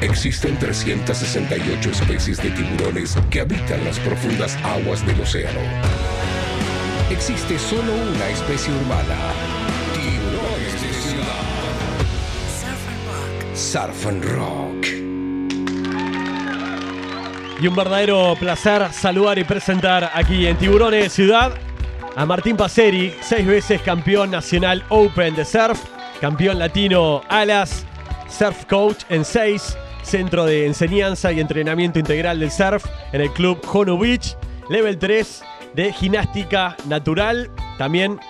Existen 368 especies de tiburones que habitan las profundas aguas del océano. Existe solo una especie urbana. Tiburones de ciudad. Surf and Rock. Y un verdadero placer saludar y presentar aquí en Tiburones Ciudad a Martín Paceri, seis veces campeón nacional Open de surf, campeón latino Alas, surf coach en seis, centro de enseñanza y entrenamiento integral del surf en el club Hono Beach, level 3 de gimnástica natural, también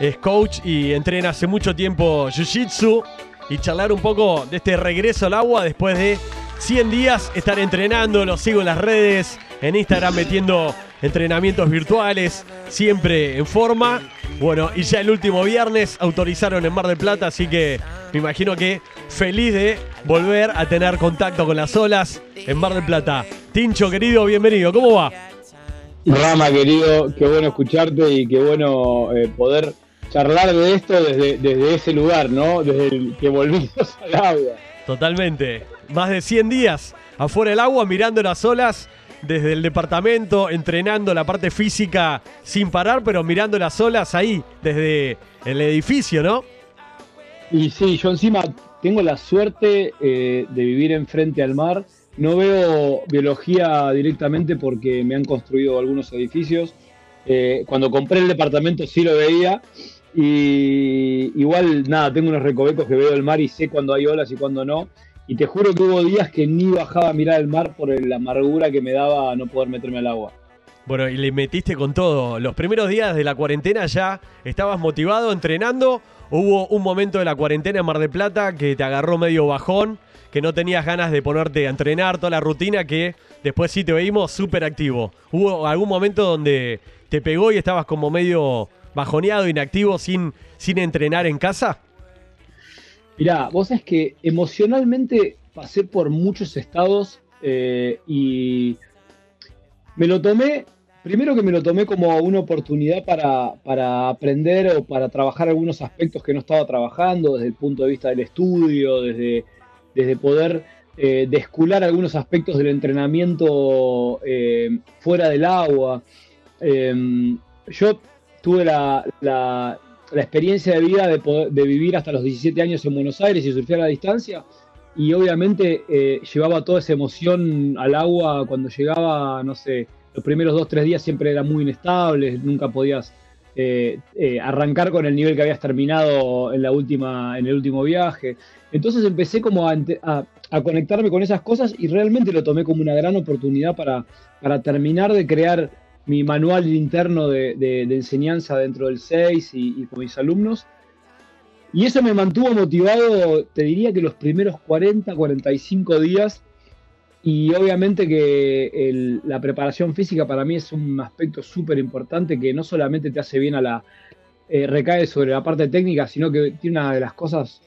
es coach y entrena hace mucho tiempo Jiu-Jitsu. Y charlar un poco de este regreso al agua después de 100 días estar entrenando, lo sigo en las redes, en Instagram metiendo entrenamientos virtuales, siempre en forma. Bueno, y ya el último viernes autorizaron en Mar del Plata, así que me imagino que feliz de volver a tener contacto con las olas en Mar del Plata. Tincho, querido, bienvenido, ¿cómo va? Rama, querido, qué bueno escucharte y qué bueno eh, poder charlar de esto desde, desde ese lugar, ¿no? Desde el que volvimos al agua. Totalmente. Más de 100 días afuera del agua mirando las olas desde el departamento, entrenando la parte física sin parar, pero mirando las olas ahí, desde el edificio, ¿no? Y sí, yo encima tengo la suerte eh, de vivir enfrente al mar. No veo biología directamente porque me han construido algunos edificios. Eh, cuando compré el departamento sí lo veía. Y igual, nada, tengo unos recovecos que veo el mar y sé cuando hay olas y cuando no. Y te juro que hubo días que ni bajaba a mirar el mar por la amargura que me daba no poder meterme al agua. Bueno, y le metiste con todo. Los primeros días de la cuarentena ya estabas motivado, entrenando. Hubo un momento de la cuarentena en Mar del Plata que te agarró medio bajón, que no tenías ganas de ponerte a entrenar toda la rutina, que después sí te veíamos súper activo. ¿Hubo algún momento donde te pegó y estabas como medio bajoneado, inactivo, sin, sin entrenar en casa? Mirá, vos sabés que emocionalmente pasé por muchos estados eh, y me lo tomé, primero que me lo tomé como una oportunidad para, aprender o para trabajar algunos aspectos que no estaba trabajando desde el punto de vista del estudio, desde, desde poder eh, descular algunos aspectos del entrenamiento eh, fuera del agua. yo tuve la, la experiencia de vida de, vivir hasta los 17 años en Buenos Aires y surfear a la distancia. Y obviamente eh, llevaba toda esa emoción al agua cuando llegaba, no sé, los primeros dos, tres días siempre era muy inestable, nunca podías eh, eh, arrancar con el nivel que habías terminado en, la última, en el último viaje. Entonces empecé como a, conectarme con esas cosas y realmente lo tomé como una gran oportunidad para, para terminar de crear mi manual interno de, enseñanza dentro del 6 y, con mis alumnos. Y eso me mantuvo motivado, te diría que los primeros 40, 45 días. Y obviamente que la preparación física para mí es un aspecto súper importante que no solamente te hace bien a la... Eh, recae sobre la parte técnica, sino que tiene una de las cosas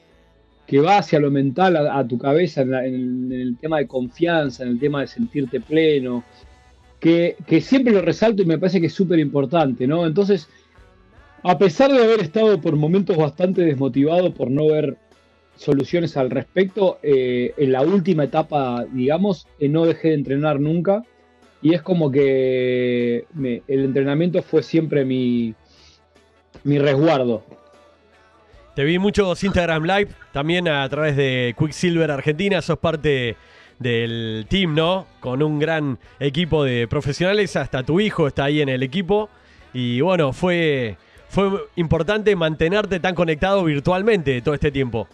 que va hacia lo mental, a, tu cabeza, en, el tema de confianza, en el tema de sentirte pleno, que, siempre lo resalto y me parece que es súper importante, ¿no? Entonces, a pesar de haber estado por momentos bastante desmotivado por no ver soluciones al respecto, eh, en la última etapa, digamos, eh, no dejé de entrenar nunca y es como que el entrenamiento fue siempre mi, mi resguardo. Te vi muchos Instagram Live, también a través de Quicksilver Argentina, sos parte del team, ¿no? Con un gran equipo de profesionales, hasta tu hijo está ahí en el equipo. Y bueno, fue, fue importante mantenerte tan conectado virtualmente todo este tiempo.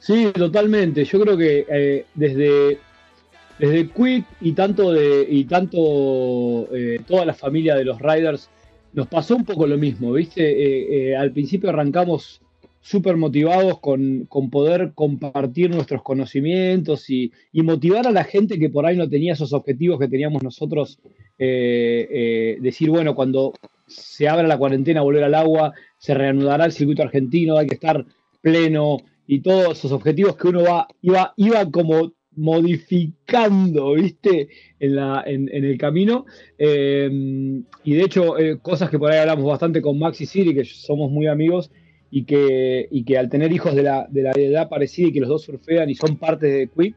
Sí, totalmente. Yo creo que eh, desde, desde Quick y tanto de y tanto eh, toda la familia de los Riders nos pasó un poco lo mismo, ¿viste? Eh, al principio arrancamos súper motivados con, poder compartir nuestros conocimientos y, motivar a la gente que por ahí no tenía esos objetivos que teníamos nosotros. Decir, bueno, cuando se abra la cuarentena, volver al agua, se reanudará el circuito argentino, hay que estar pleno y todos esos objetivos que uno va, iba, iba como modificando, ¿viste? En, la, en, el camino. Eh, y de hecho, cosas que por ahí hablamos bastante con Max y Siri, que somos muy amigos, y que, y que al tener hijos de la, de la edad parecida y que los dos surfean y son parte de Quick,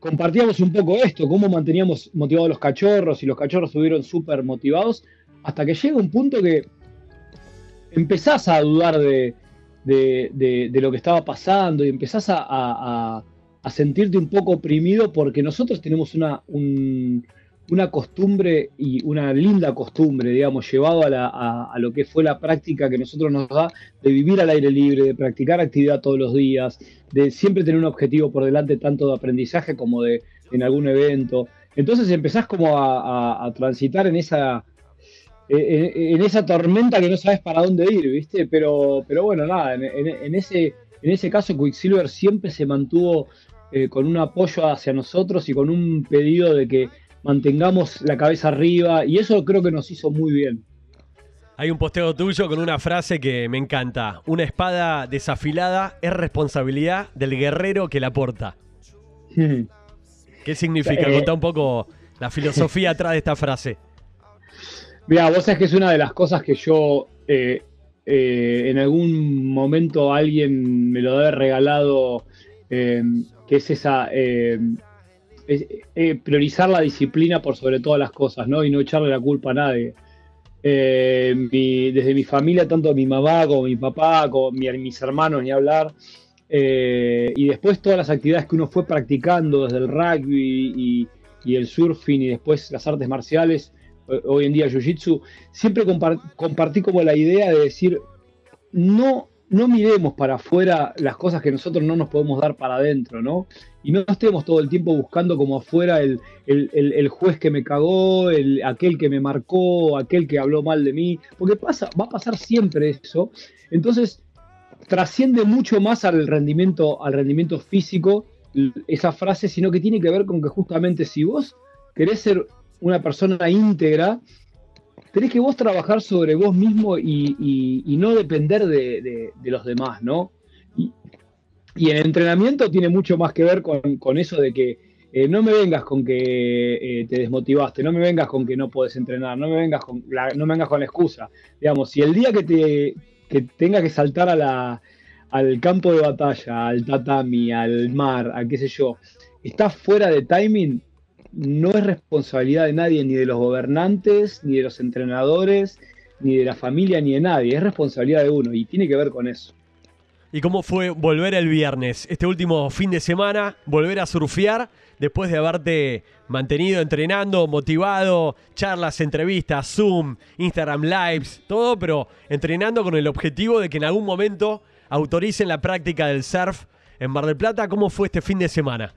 compartíamos un poco esto, cómo manteníamos motivados los cachorros y los cachorros estuvieron súper motivados, hasta que llega un punto que empezás a dudar de, de, lo que estaba pasando y empezás a, sentirte un poco oprimido porque nosotros tenemos una, una costumbre y una linda costumbre, digamos, llevado a, lo que fue la práctica que nosotros nos da de vivir al aire libre, de practicar actividad todos los días, de siempre tener un objetivo por delante, tanto de aprendizaje como de en algún evento. Entonces empezás como a, transitar en esa, en, esa tormenta que no sabes para dónde ir, ¿viste? Pero, pero bueno, nada, en, ese, en ese caso Quicksilver siempre se mantuvo eh, con un apoyo hacia nosotros y con un pedido de que mantengamos la cabeza arriba y eso creo que nos hizo muy bien. Hay un posteo tuyo con una frase que me encanta. Una espada desafilada es responsabilidad del guerrero que la porta. ¿Qué significa? Eh, un poco la filosofía atrás de esta frase. Mira, vos sabés que es una de las cosas que yo eh, eh, en algún momento alguien me lo debe regalado, que es esa priorizar la disciplina por sobre todas las cosas, ¿no? Y no echarle la culpa a nadie. desde mi familia, tanto mi mamá como mi papá, como mis hermanos, ni hablar. y después todas las actividades que uno fue practicando, desde el rugby y el surfing y después las artes marciales, hoy en día Jiu-Jitsu, siempre compartí como la idea de decir, no, no miremos para afuera las cosas que nosotros no nos podemos dar para adentro, ¿no? Y no estemos todo el tiempo buscando como afuera el, juez que me cagó, el, aquel que me marcó, aquel que habló mal de mí, porque pasa, va a pasar siempre eso. Entonces, trasciende mucho más al rendimiento, al rendimiento físico esa frase, sino que tiene que ver con que justamente si vos querés ser una persona íntegra, tenés que vos trabajar sobre vos mismo y, no depender de, los demás, ¿no? Y, y, el entrenamiento tiene mucho más que ver con, eso de que eh, no me vengas con que eh, te desmotivaste, no me vengas con que no puedes entrenar, no me vengas con la, no me vengas con la excusa. Digamos, si el día que te que tenga que saltar a la, al campo de batalla, al tatami, al mar, a qué sé yo, estás fuera de timing, no es responsabilidad de nadie, ni de los gobernantes, ni de los entrenadores, ni de la familia, ni de nadie. Es responsabilidad de uno y tiene que ver con eso. ¿Y cómo fue volver el viernes, este último fin de semana, volver a surfear después de haberte mantenido entrenando, motivado, charlas, entrevistas, Zoom, Instagram Lives, todo, pero entrenando con el objetivo de que en algún momento autoricen la práctica del surf en Mar del Plata? ¿Cómo fue este fin de semana?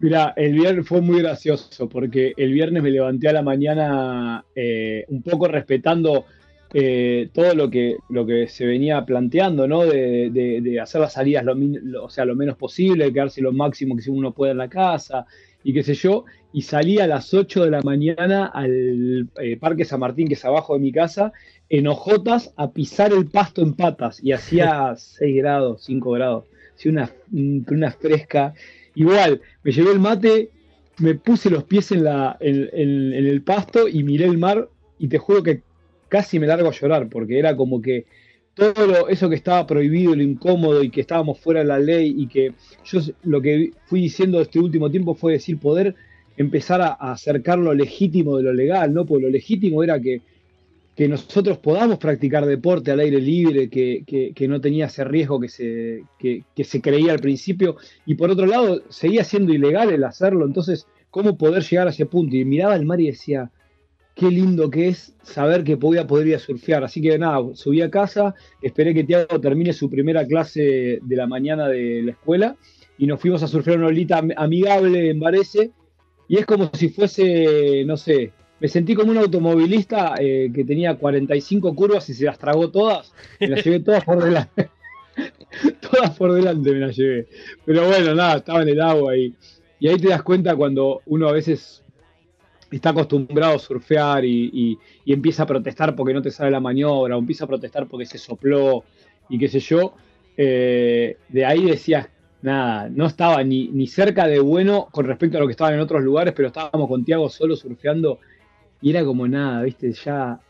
Mira, el viernes fue muy gracioso porque el viernes me levanté a la mañana eh, un poco respetando eh, todo lo que, lo que se venía planteando, ¿no? De, hacer las salidas lo, o sea, lo menos posible, quedarse lo máximo que uno pueda en la casa y qué sé yo. Y salí a las 8 de la mañana al eh, Parque San Martín, que es abajo de mi casa, en hojotas a pisar el pasto en patas y hacía 6 grados, 5 grados. Hacía una, una fresca Igual, me llevé el mate, me puse los pies en, la, en, el pasto y miré el mar y te juro que casi me largo a llorar porque era como que todo eso que estaba prohibido, lo incómodo y que estábamos fuera de la ley y que yo lo que fui diciendo este último tiempo fue decir poder empezar a, a acercar lo legítimo de lo legal, ¿no? Porque lo legítimo era que que nosotros podamos practicar deporte al aire libre, que, no tenía ese riesgo que se, se creía al principio, y por otro lado, seguía siendo ilegal el hacerlo, entonces, ¿cómo poder llegar a ese punto? Y miraba el mar y decía, qué lindo que es saber que podía poder a surfear. Así que nada, subí a casa, esperé que Tiago termine su primera clase de la mañana de la escuela, y nos fuimos a surfear una olita amigable en Varese, y es como si fuese, no sé, me sentí como un automovilista eh, que tenía 45 curvas y se las tragó todas. Me las llevé todas por delante. todas por delante me las llevé. Pero bueno, nada, estaba en el agua y, y ahí te das cuenta cuando uno a veces está acostumbrado a surfear y, empieza a protestar porque no te sale la maniobra, o empieza a protestar porque se sopló y qué sé yo. Eh, de ahí decías, nada, no estaba ni, ni cerca de bueno con respecto a lo que estaban en otros lugares, pero estábamos con Tiago solo surfeando y era como nada, viste, ya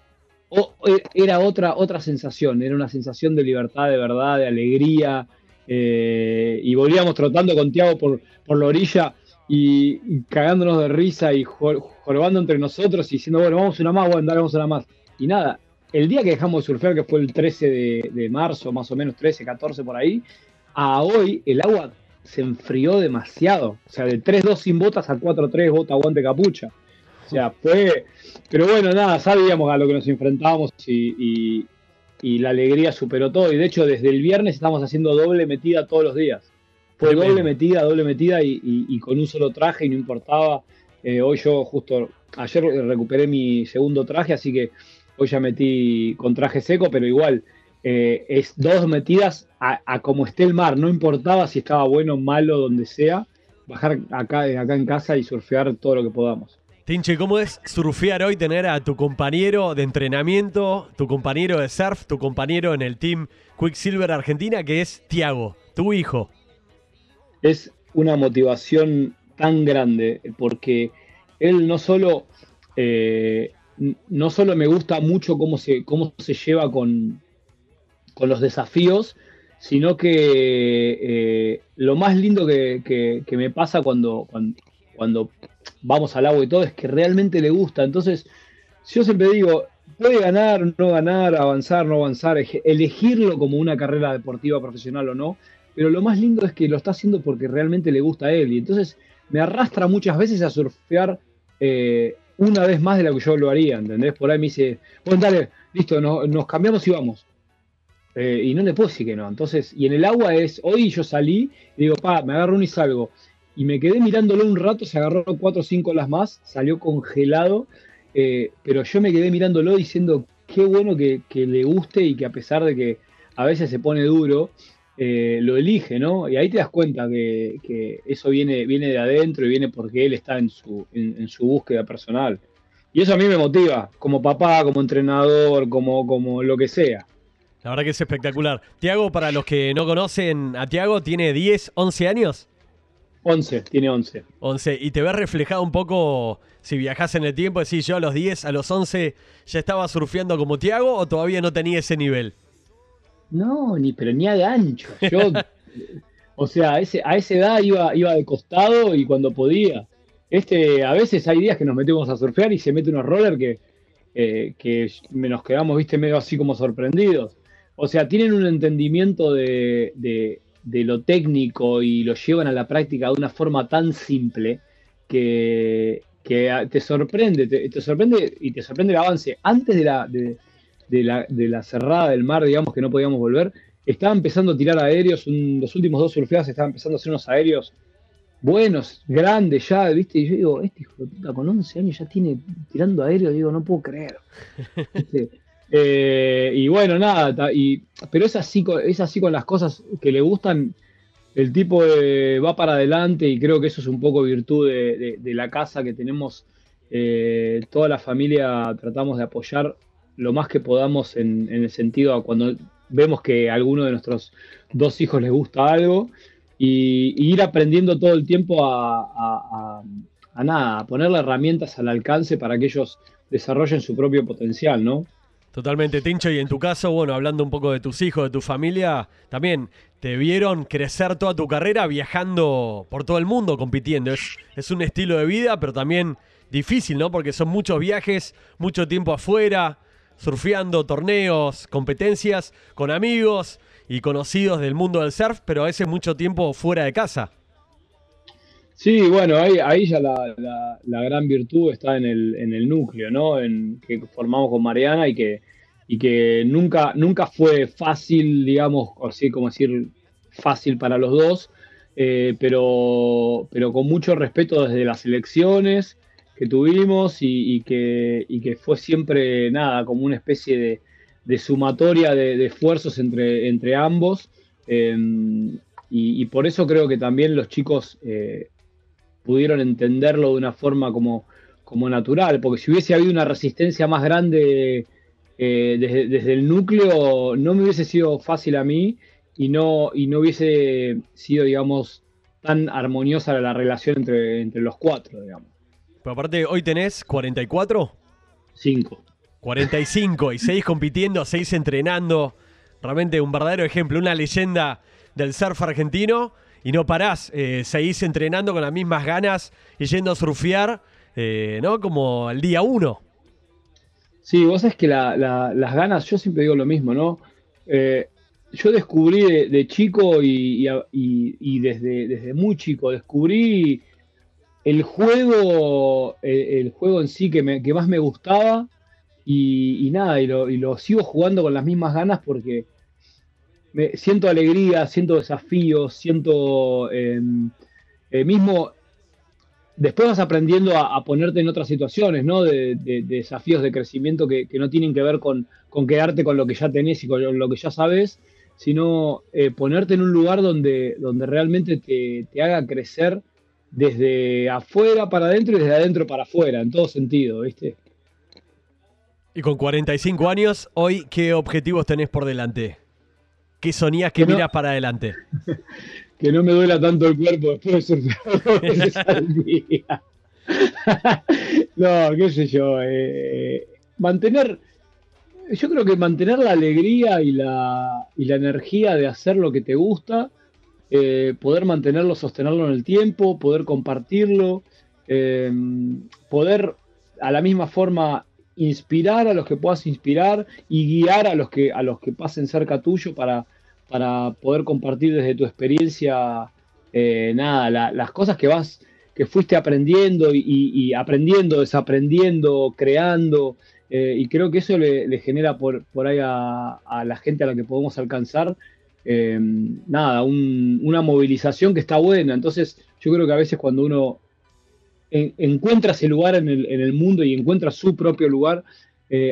e, era otra, otra sensación, era una sensación de libertad, de verdad, de alegría. Eh, y volvíamos trotando con Tiago por, por la orilla y, cagándonos de risa y jorobando entre nosotros y diciendo, bueno, vamos una más, bueno, dale, vamos una más. Y nada, el día que dejamos de surfear, que fue el 13 de, marzo, más o menos 13, 14 por ahí, a hoy el agua se enfrió demasiado. O sea, de 3-2 sin botas a 4-3 bota, guante, capucha. O sea, fue. Pero bueno, nada, sabíamos a lo que nos enfrentábamos y, la alegría superó todo. Y de hecho, desde el viernes estamos haciendo doble metida todos los días. Fue doble metida, doble metida y, con un solo traje y no importaba. Eh, hoy yo justo, ayer recuperé mi segundo traje, así que hoy ya metí con traje seco, pero igual eh, es dos metidas a, como esté el mar, no importaba si estaba bueno, malo, donde sea, bajar acá, acá en casa y surfear todo lo que podamos. Tinche, ¿cómo es surfear hoy, tener a tu compañero de entrenamiento, tu compañero de surf, tu compañero en el team Quicksilver Argentina, que es Tiago, tu hijo? Es una motivación tan grande porque él no solo, eh, no solo me gusta mucho cómo se, cómo se lleva con, con los desafíos, sino que eh, lo más lindo que, me pasa cuando vamos al agua y todo, es que realmente le gusta. Entonces, yo siempre digo, puede ganar, no ganar, avanzar, no avanzar, elegirlo como una carrera deportiva profesional o no, pero lo más lindo es que lo está haciendo porque realmente le gusta a él. Y entonces me arrastra muchas veces a surfear eh, una vez más de lo que yo lo haría, ¿entendés? Por ahí me dice, bueno, dale, listo, nos cambiamos y vamos. Eh, y no le puedo decir que no. Entonces, y en el agua es, hoy yo salí y digo, pa, me agarro un y salgo y me quedé mirándolo un rato, se agarró cuatro o cinco las más, salió congelado, eh, pero yo me quedé mirándolo diciendo qué bueno que, le guste y que a pesar de que a veces se pone duro, eh, lo elige, ¿no? Y ahí te das cuenta que, eso viene, viene de adentro y viene porque él está en su, en, su búsqueda personal. Y eso a mí me motiva, como papá, como entrenador, como, como lo que sea. La verdad que es espectacular. Tiago, para los que no conocen a Tiago, ¿tiene 10, 11 años? 11, tiene 11. 11. ¿Y te ves reflejado un poco si viajas en el tiempo? Decís, yo a los 10, a los 11 ya estaba surfeando como Tiago o todavía no tenía ese nivel? No, ni pero ni a de ancho. Yo, o sea, a, ese, a esa edad iba, iba de costado y cuando podía. Este, a veces hay días que nos metemos a surfear y se mete unos roller que, eh, que nos quedamos, viste, medio así como sorprendidos. O sea, tienen un entendimiento de, de lo técnico y lo llevan a la práctica de una forma tan simple que, te sorprende, te, sorprende y te sorprende el avance. Antes de la, de, la, de la cerrada del mar, digamos que no podíamos volver, estaba empezando a tirar aéreos, los últimos dos surfeadas estaban empezando a hacer unos aéreos buenos, grandes ya, ¿viste? Y yo digo, este hijo de con 11 años ya tiene tirando aéreos, digo, no puedo creer. Eh, y bueno, nada, y, pero es así, es así con las cosas que le gustan. El tipo va para adelante y creo que eso es un poco virtud de, la casa que tenemos. Eh, toda la familia tratamos de apoyar lo más que podamos en, el sentido a cuando vemos que a alguno de nuestros dos hijos les gusta algo y, ir aprendiendo todo el tiempo a, a, nada, a ponerle herramientas al alcance para que ellos desarrollen su propio potencial, ¿no? Totalmente, Tincho. Y en tu caso, bueno, hablando un poco de tus hijos, de tu familia, también te vieron crecer toda tu carrera viajando por todo el mundo, compitiendo. Es, un estilo de vida, pero también difícil, ¿no? Porque son muchos viajes, mucho tiempo afuera, surfeando, torneos, competencias, con amigos y conocidos del mundo del surf, pero a veces mucho tiempo fuera de casa. Sí, bueno, ahí, ahí ya la, la, gran virtud está en el, en el núcleo, ¿no? En, que formamos con Mariana y que, y que nunca, nunca fue fácil, digamos, así como decir, fácil para los dos, eh, pero, pero con mucho respeto desde las elecciones que tuvimos y, que, y que fue siempre, nada, como una especie de, de sumatoria de, esfuerzos entre, entre ambos. Em, y, por eso creo que también los chicos eh, pudieron entenderlo de una forma como, como natural, porque si hubiese habido una resistencia más grande eh, desde, el núcleo, no me hubiese sido fácil a mí y no, y no hubiese sido, digamos, tan armoniosa la relación entre, entre los cuatro, digamos. Pero aparte, ¿hoy tenés 44? 5. 45 y seguís compitiendo, seguís entrenando. Realmente un verdadero ejemplo, una leyenda del surf argentino y no parás, eh, seguís entrenando con las mismas ganas y yendo a surfear, eh, ¿no? Como el día uno. Sí, vos sabés que las ganas, yo siempre digo lo mismo, ¿no? Eh, yo descubrí de, chico y, desde, desde, muy chico, descubrí el juego, el, juego en sí que, que, más me gustaba y, nada, y lo, sigo jugando con las mismas ganas porque siento alegría, siento desafíos, siento em, eh, mismo después vas aprendiendo a, ponerte en otras situaciones, ¿no? De, desafíos de crecimiento que, no tienen que ver con, quedarte con lo que ya tenés y con lo que ya sabes, sino eh, ponerte en un lugar donde, donde realmente te, haga crecer desde afuera para adentro y desde adentro para afuera, en todo sentido, ¿viste? Y con 45 años, hoy, ¿qué objetivos tenés por delante? ¿Qué sonías que, miras para adelante? que no me duela tanto el cuerpo después de día. no, qué sé yo. Eh, mantener, yo creo que mantener la alegría y la, y la energía de hacer lo que te gusta, eh, poder mantenerlo, sostenerlo en el tiempo, poder compartirlo, eh, poder a la misma forma inspirar a los que puedas inspirar y guiar a los que, a los que pasen cerca tuyo para, para poder compartir desde tu experiencia, eh, nada, las cosas que vas, que fuiste aprendiendo y, aprendiendo, desaprendiendo, creando. Eh, y creo que eso le, genera por, por ahí a, la gente a la que podemos alcanzar, eh, nada, una movilización que está buena. Entonces, yo creo que a veces cuando uno encuentra ese lugar en el, en el, mundo y encuentra su propio lugar,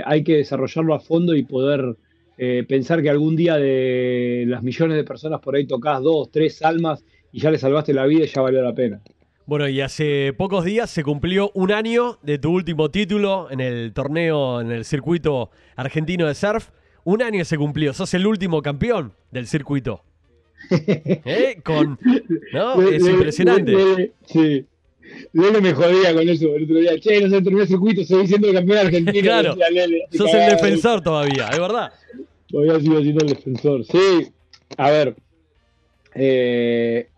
hay que desarrollarlo a fondo y poder eh, pensar que algún día de las millones de personas por ahí tocas dos, tres almas y ya le salvaste la vida y ya valió la pena. Bueno, y hace pocos días se cumplió un año de tu último título en el torneo, en el circuito argentino de surf. Un año se cumplió, sos el último campeón del circuito. ¿Eh? Con, ¿no? es impresionante. sí. Lele me jodía con eso el otro día. Che, no se terminó el circuito, estoy siendo el campeón argentino. Claro, sos el defensor todavía, es verdad. Todavía sigo siendo el defensor. Sí, a ver. Eh,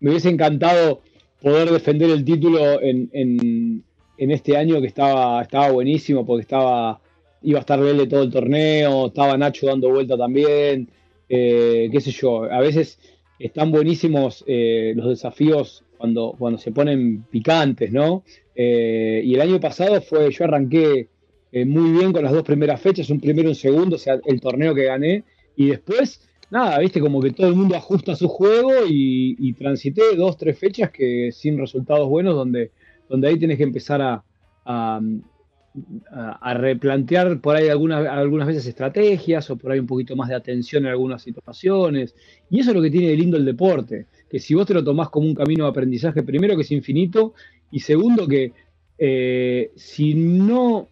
me hubiese encantado poder defender el título en, en, este año que estaba, estaba buenísimo porque estaba iba a estar Lele todo el torneo, estaba Nacho dando vuelta también, eh, qué sé yo, a veces están buenísimos eh, los desafíos cuando, cuando se ponen picantes, ¿no? y el año pasado fue, yo arranqué eh, muy bien con las dos primeras fechas, un primero y un segundo, o sea, el torneo que gané. Y después, nada, viste, como que todo el mundo ajusta su juego y, transité dos, tres fechas que sin resultados buenos, donde, donde ahí tienes que empezar a, a, replantear por ahí algunas, algunas veces estrategias o por ahí un poquito más de atención en algunas situaciones. Y eso es lo que tiene de lindo el deporte, que si vos te lo tomás como un camino de aprendizaje, primero que es infinito y segundo que eh, si no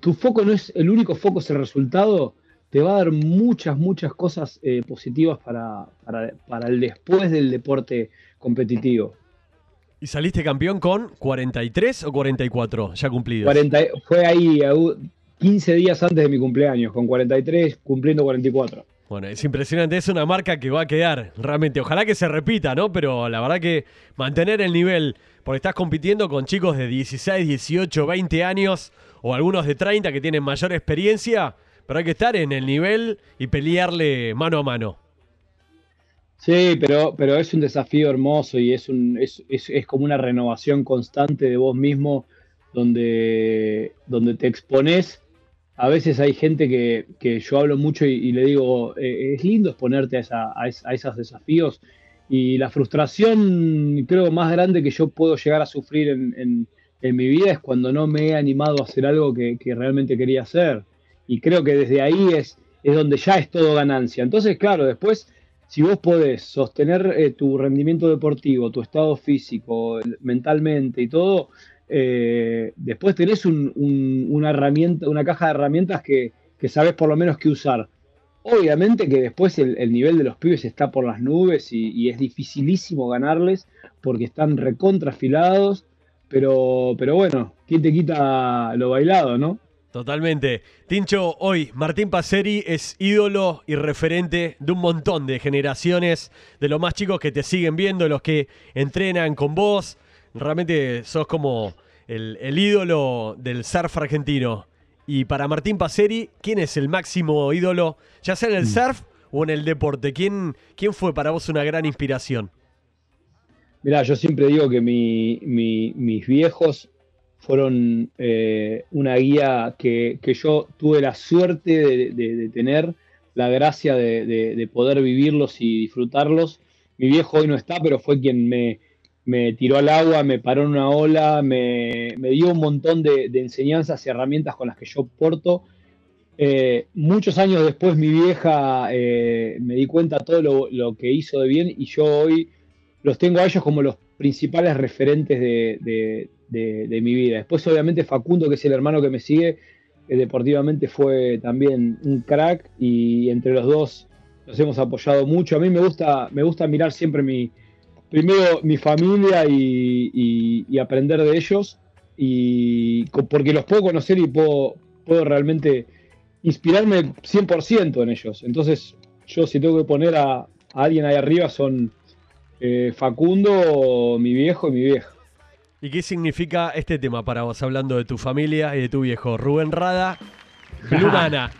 tu foco no es el único foco, es el resultado, te va a dar muchas, muchas cosas eh, positivas para, para, el después del deporte competitivo. ¿Y saliste campeón con 43 o 44 ya cumplidos? 40, fue ahí 15 días antes de mi cumpleaños, con 43 cumpliendo 44. Bueno, es impresionante, es una marca que va a quedar realmente. Ojalá que se repita, ¿no? Pero la verdad que mantener el nivel, porque estás compitiendo con chicos de 16, 18, 20 años o algunos de 30 que tienen mayor experiencia, pero hay que estar en el nivel y pelearle mano a mano. Sí, pero, pero es un desafío hermoso y es, un, es, como una renovación constante de vos mismo donde, donde te expones. A veces hay gente que, yo hablo mucho y, le digo, eh, es lindo exponerte a, a, esos desafíos y la frustración creo más grande que yo puedo llegar a sufrir en en mi vida es cuando no me he animado a hacer algo que, realmente quería hacer. Y creo que desde ahí es, donde ya es todo ganancia. Entonces, claro, después, si vos podés sostener eh, tu rendimiento deportivo, tu estado físico, mentalmente y todo, eh, después tenés una herramienta, una caja de herramientas que, que sabes por lo menos qué usar. Obviamente que después el, nivel de los pibes está por las nubes y, y, es dificilísimo ganarles porque están recontrafilados pero, pero bueno, ¿quién te quita lo bailado, no? Totalmente. Tincho, hoy Martín Paceri es ídolo y referente de un montón de generaciones, de los más chicos que te siguen viendo, los que entrenan con vos. Realmente sos como el, el ídolo del surf argentino. Y para Martín Paceri, ¿quién es el máximo ídolo, ya sea en el surf o en el deporte? ¿Quién, quién fue para vos una gran inspiración? Mirá, yo siempre digo que mi- mi- mis viejos fueron eh, una guía que, que yo tuve la suerte de, tener, la gracia de, de- de poder vivirlos y disfrutarlos. Mi viejo hoy no está, pero fue quien me, me tiró al agua, me paró en una ola, me, me dio un montón de, de enseñanzas y herramientas con las que yo porto. Eh, muchos años después mi vieja eh, me di cuenta todo lo, lo que hizo de bien y yo hoy los tengo a ellos como los principales referentes de, de- mi vida. Después, obviamente, Facundo, que es el hermano que me sigue, eh, deportivamente fue también un crack y entre los dos nos hemos apoyado mucho. A mí me gusta, me gusta mirar siempre mi, primero mi familia y, y- aprender de ellos, y porque los puedo conocer y puedo, puedo realmente inspirarme 100% en ellos. Entonces, yo si tengo que poner a, a alguien ahí arriba son eh, Facundo, mi viejo y mi vieja. ¿Y qué significa este tema para vos, hablando de tu familia y de tu viejo? Rubén Rada, Blue Nana.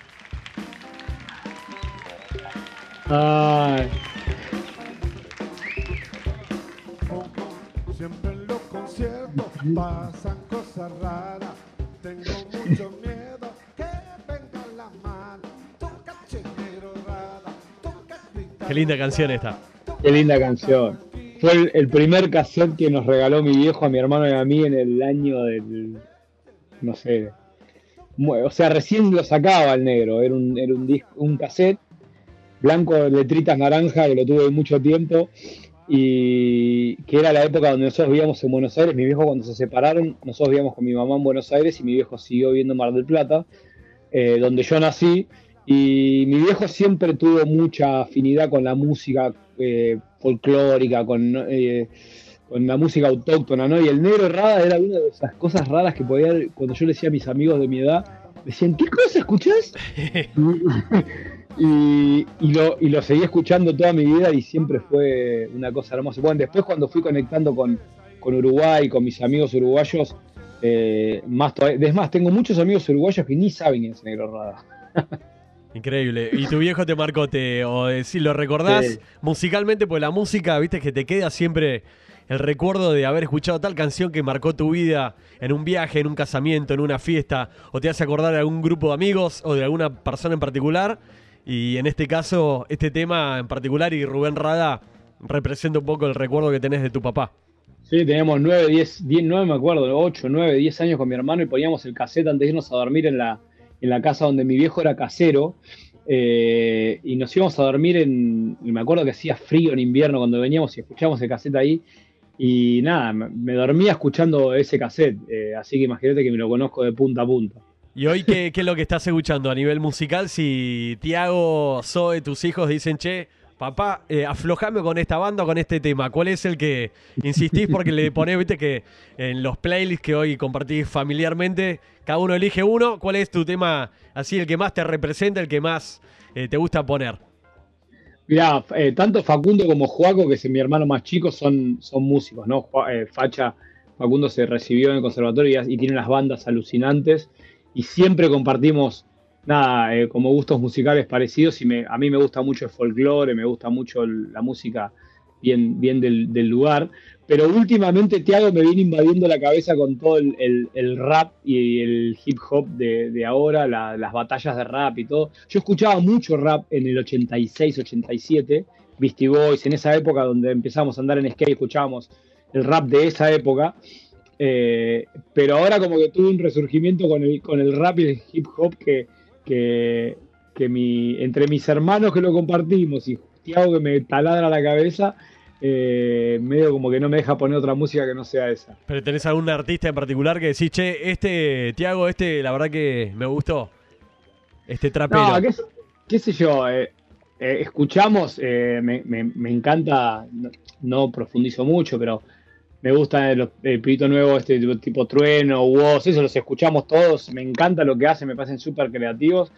Ay, Siempre en los conciertos pasan cosas raras. Tengo mucho miedo que venga la mano. Chenero rara, toca gritar Qué linda canción esta. Qué linda canción. Fue el, primer cassette que nos regaló mi viejo a mi hermano y a mí en el año del. No sé. O sea, recién lo sacaba el negro. Era un, era un, disco, un cassette blanco, letritas naranja, que lo tuve mucho tiempo. Y que era la época donde nosotros vivíamos en Buenos Aires. Mi viejo, cuando se separaron, nosotros vivíamos con mi mamá en Buenos Aires y mi viejo siguió viviendo en Mar del Plata, eh, donde yo nací. Y mi viejo siempre tuvo mucha afinidad con la música eh, folclórica, con, eh, con la música autóctona, ¿no? Y el negro Rada era una de esas cosas raras que podía, cuando yo le decía a mis amigos de mi edad, decían, ¿qué cosa escuchás? y, y lo, y lo seguí escuchando toda mi vida y siempre fue una cosa hermosa. Bueno, después cuando fui conectando con, con Uruguay, con mis amigos uruguayos, eh, más todavía, es más, tengo muchos amigos uruguayos que ni saben quién es negro Rada. Increíble. ¿Y tu viejo te marcó? Te, o eh, si lo recordás Sí. musicalmente, pues la música, viste, que te queda siempre el recuerdo de haber escuchado tal canción que marcó tu vida en un viaje, en un casamiento, en una fiesta, o te hace acordar de algún grupo de amigos o de alguna persona en particular. Y en este caso, este tema en particular y Rubén Rada representa un poco el recuerdo que tenés de tu papá. Sí, teníamos 9, 10, 10, 9 me acuerdo, 8, 9, 10 años con mi hermano y poníamos el cassette antes de irnos a dormir en la, en la casa donde mi viejo era casero. eh, y nos íbamos a dormir en. Me acuerdo que hacía frío en invierno cuando veníamos y escuchábamos el cassette ahí. Y nada, me, me dormía escuchando ese cassette. eh, así que imagínate que me lo conozco de punta a punta. ¿Y hoy qué, qué es lo que estás escuchando a nivel musical? Si Tiago, Zoe, tus hijos dicen, che, papá, eh, aflojame con esta banda o con este tema. ¿Cuál es el que insistís? Porque le ponés, viste, que en los playlists que hoy compartís familiarmente, cada uno elige uno. ¿Cuál es tu tema, así, el que más te representa, el que más eh, te gusta poner? Mirá, eh, tanto Facundo como Joaco, que es mi hermano más chico, son, son músicos, ¿no? Facha, Facundo se recibió en el conservatorio y, y tiene unas bandas alucinantes y siempre compartimos, nada, eh, como gustos musicales parecidos y me, a mí me gusta mucho el folclore, me gusta mucho la música bien, bien del, lugar, pero últimamente Tiago me viene invadiendo la cabeza con todo el, el- rap y el hip hop de, de ahora, la- las batallas de rap y todo. Yo escuchaba mucho rap en el 86, 87, Beastie Boys, en esa época donde empezamos a andar en skate, escuchábamos el rap de esa época. eh, pero ahora como que tuve un resurgimiento con el, con el rap y el hip hop que, que, que mi, entre mis hermanos que lo compartimos y Tiago que me taladra la cabeza, eh, medio como que no me deja poner otra música que no sea esa. ¿Pero tenés algún artista en particular que decís, che, este, Tiago, este, la verdad que me gustó? Este trapero. No, qué, sé- qué sé yo, eh, eh, escuchamos, me, me- me encanta, no, no profundizo mucho, pero me gusta el, el pibito nuevo, este tipo, tipo Trueno, Woz, eso los escuchamos todos, me encanta lo que hacen, me parecen súper creativos.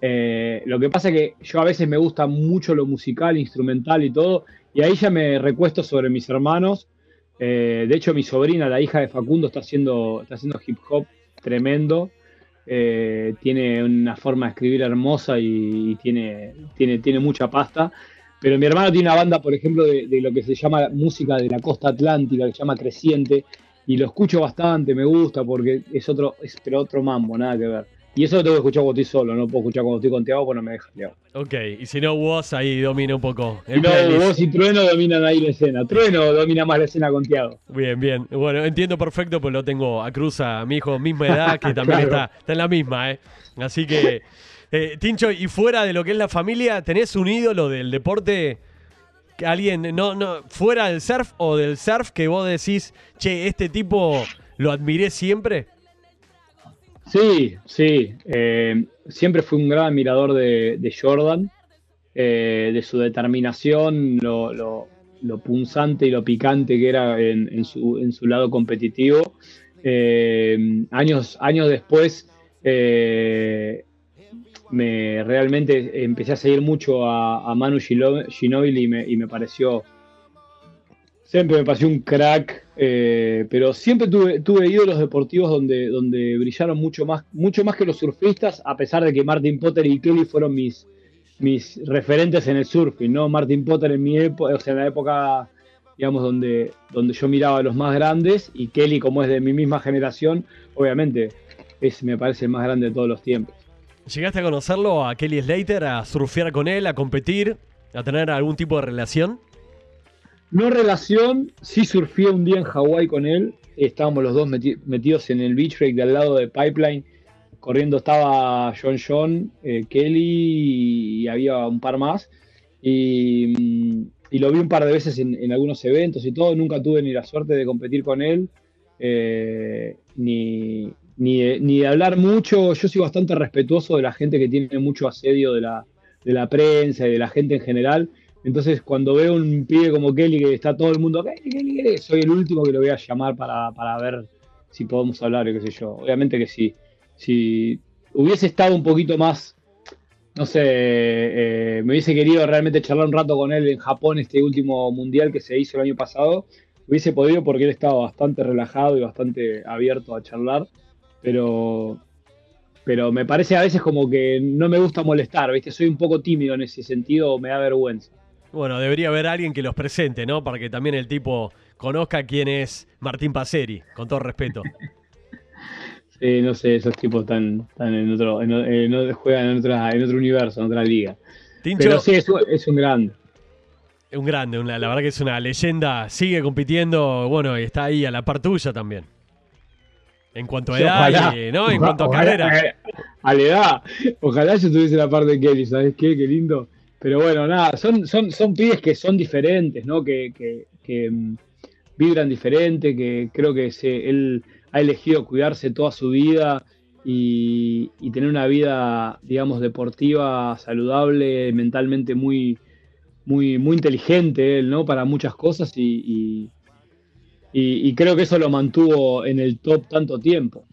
Eh, lo que pasa es que yo a veces me gusta mucho lo musical, instrumental y todo, y ahí ya me recuesto sobre mis hermanos. Eh, de hecho, mi sobrina, la hija de Facundo, está haciendo, está haciendo hip hop tremendo. Eh, tiene una forma de escribir hermosa y, y tiene, tiene, tiene mucha pasta. Pero mi hermano tiene una banda, por ejemplo, de, de lo que se llama música de la costa atlántica, que se llama Creciente, y lo escucho bastante, me gusta, porque es otro, es pero otro mambo, nada que ver. Y eso lo tengo que escuchar cuando estoy solo, no puedo escuchar cuando estoy con Tiago porque no me deja Tiago. Ok, y si no, vos ahí domina un poco. El no, playlist. vos y Trueno dominan ahí la escena. Trueno domina más la escena con Tiago. Bien, bien. Bueno, entiendo perfecto, pues lo tengo a Cruz, a mi hijo, misma edad, que también Claro. está, está en la misma, ¿eh? Así que, eh, Tincho, y fuera de lo que es la familia, ¿tenés un ídolo del deporte? Alguien, no, no, fuera del surf o del surf que vos decís, che, este tipo lo admiré siempre. Sí, sí. eh, siempre fui un gran admirador de, Jordan, eh, de su determinación, lo, lo- punzante y lo picante que era en, su, en su lado competitivo. Años, años después, me realmente empecé a seguir mucho a, Manu Ginóbili y me, y me pareció Siempre me pareció un crack, eh, pero siempre tuve, tuve ídolos deportivos donde, donde brillaron mucho más, mucho más que los surfistas, a pesar de que Martin Potter y Kelly fueron mis, mis referentes en el surfing, ¿no? Martin Potter en mi época, o sea, en la época, digamos, donde, donde yo miraba a los más grandes, y Kelly, como es de mi misma generación, obviamente, es, me parece el más grande de todos los tiempos. ¿Llegaste a conocerlo a Kelly Slater, a surfear con él, a competir, a tener algún tipo de relación? No relación, sí surfé un día en Hawái con él. Estábamos los dos meti- metidos en el beach break de al lado de Pipeline. Corriendo estaba John John, eh, Kelly y había un par más. Y, mm, lo vi un par de veces en, en algunos eventos y todo. Nunca tuve ni la suerte de competir con él, eh, ni, ni, de, ni de hablar mucho. Yo soy bastante respetuoso de la gente que tiene mucho asedio de la, de la prensa y de la gente en general. Entonces, cuando veo un pibe como Kelly que está todo el mundo, Kelly, Kelly, soy el último que lo voy a llamar para, para ver si podemos hablar, qué sé yo. Obviamente que sí. Si hubiese estado un poquito más, no sé, eh, me hubiese querido realmente charlar un rato con él en Japón, este último mundial que se hizo el año pasado, hubiese podido porque él estaba bastante relajado y bastante abierto a charlar, pero, pero me parece a veces como que no me gusta molestar, ¿viste? Soy un poco tímido en ese sentido, me da vergüenza. Bueno, debería haber alguien que los presente, ¿no? Para que también el tipo conozca quién es Martín Paseri, con todo respeto. Sí, no sé, esos tipos están, están en otro, en, en- juegan en, otra, en otro universo, en otra liga. Tincho, Pero sí, es, un- es un grande. un grande, una- la verdad que es una leyenda, sigue compitiendo, bueno, y está ahí a la par tuya también. En cuanto a edad, ojalá. y- ¿no? En cuanto a carrera. eh, A la edad. Ojalá yo tuviese la parte de Kelly, ¿sabes qué? Qué lindo. Pero bueno, nada, son, son, son pibes que son diferentes, ¿no? Que, que, que, mm, vibran diferente, que creo que se, él ha elegido cuidarse toda su vida y, y tener una vida, digamos, deportiva, saludable, mentalmente muy, muy, muy inteligente él, ¿no? Para muchas cosas y, y- y- y creo que eso lo mantuvo en el top tanto tiempo.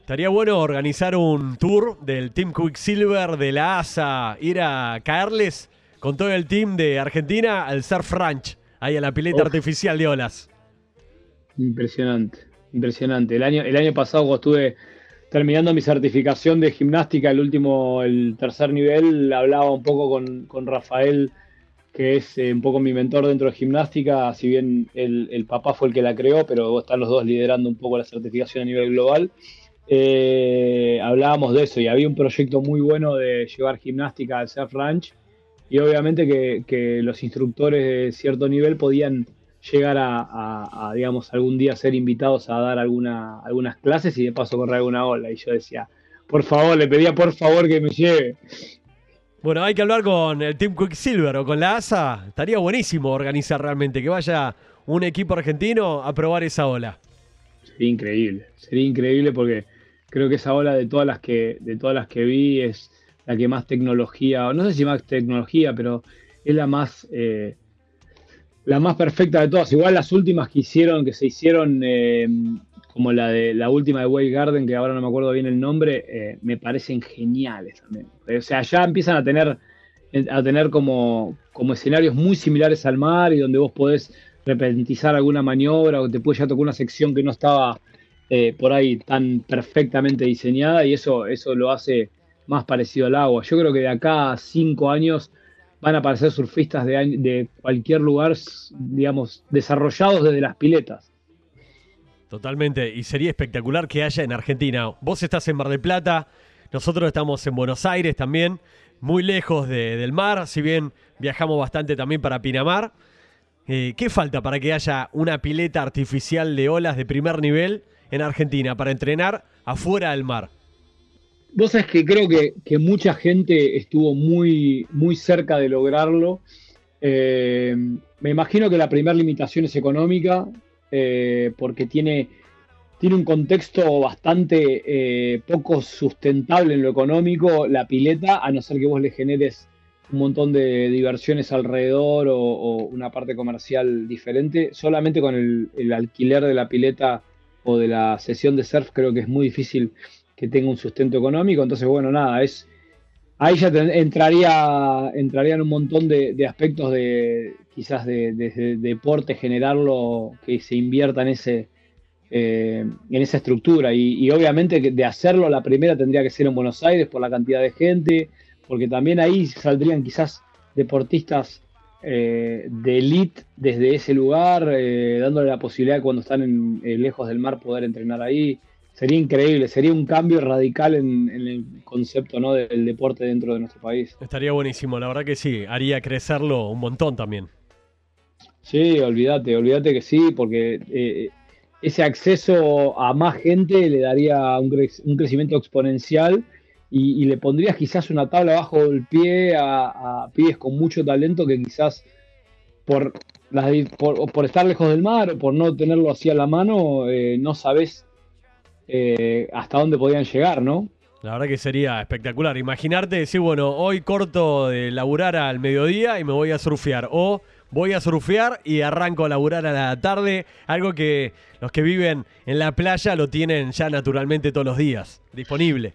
Estaría bueno organizar un tour del Team Quicksilver de la ASA, ir a caerles con todo el team de Argentina al Surf Ranch, ahí a la pileta Uf. artificial de olas. Impresionante, impresionante. El año, el año pasado cuando estuve terminando mi certificación de gimnástica, el último, el tercer nivel, hablaba un poco con, con Rafael, que es eh, un poco mi mentor dentro de gimnástica, si bien el, papá fue el que la creó, pero están los dos liderando un poco la certificación a nivel global. Eh, hablábamos de eso y había un proyecto muy bueno de llevar gimnástica al Surf Ranch y obviamente que, los instructores de cierto nivel podían llegar a, digamos, algún día ser invitados a dar alguna, algunas clases y de paso correr alguna ola. Y yo decía, por favor, le pedía por favor que me lleve. Bueno, hay que hablar con el Team Quicksilver o con la ASA. Estaría buenísimo organizar realmente que vaya un equipo argentino a probar esa ola. Sería increíble, sería increíble porque creo que esa ola de todas las que, de todas las que vi es la que más tecnología, no sé si más tecnología, pero es la más, eh, la más perfecta de todas. Igual las últimas que hicieron, que se hicieron, eh, como la de la última de Way Garden, que ahora no me acuerdo bien el nombre, eh, me parecen geniales también. O sea, ya empiezan a tener, a tener como, como escenarios muy similares al mar y donde vos podés repentizar alguna maniobra o te puede ya tocar una sección que no estaba eh, por ahí tan perfectamente diseñada y eso, eso lo hace más parecido al agua. Yo creo que de acá a cinco años van a aparecer surfistas de, de cualquier lugar, digamos, desarrollados desde las piletas. Totalmente, y sería espectacular que haya en Argentina. Vos estás en Mar del Plata, nosotros estamos en Buenos Aires también, muy lejos del mar, si bien viajamos bastante también para Pinamar. Eh, ¿Qué falta para que haya una pileta artificial de olas de primer nivel en Argentina para entrenar afuera del mar? Vos sabés que creo que, mucha gente estuvo muy, muy cerca de lograrlo. Eh, me imagino que la primera limitación es económica, eh, porque tiene, tiene un contexto bastante eh, poco sustentable en lo económico, la pileta, a no ser que vos le generes un montón de diversiones alrededor o, una parte comercial diferente. Solamente con el, el alquiler de la pileta o de la sesión de surf creo que es muy difícil que tenga un sustento económico. Entonces, bueno, nada, es ahí ya entraría, entrarían un montón de, aspectos de quizás de, deporte, generarlo, que se invierta en ese eh, en esa estructura. Y, obviamente de hacerlo la primera tendría que ser en Buenos Aires por la cantidad de gente, porque también ahí saldrían quizás deportistas eh, de elite desde ese lugar, eh, dándole la posibilidad de cuando están en, lejos del mar poder entrenar ahí. Sería increíble, sería un cambio radical en, el concepto ¿no? del deporte dentro de nuestro país. Estaría buenísimo, la verdad que sí, haría crecerlo un montón también. Sí, olvídate, olvídate que sí, porque eh, ese acceso a más gente le daría un, crecimiento exponencial y, le pondrías quizás una tabla bajo el pie a, pies con mucho talento que quizás por, por, estar lejos del mar, por no tenerlo así a la mano, eh, no sabes eh, hasta dónde podían llegar, ¿no? La verdad que sería espectacular. Imaginarte decir, bueno, hoy corto de laburar al mediodía y me voy a surfear. O voy a surfear y arranco a laburar a la tarde. Algo que los que viven en la playa lo tienen ya naturalmente todos los días, disponible.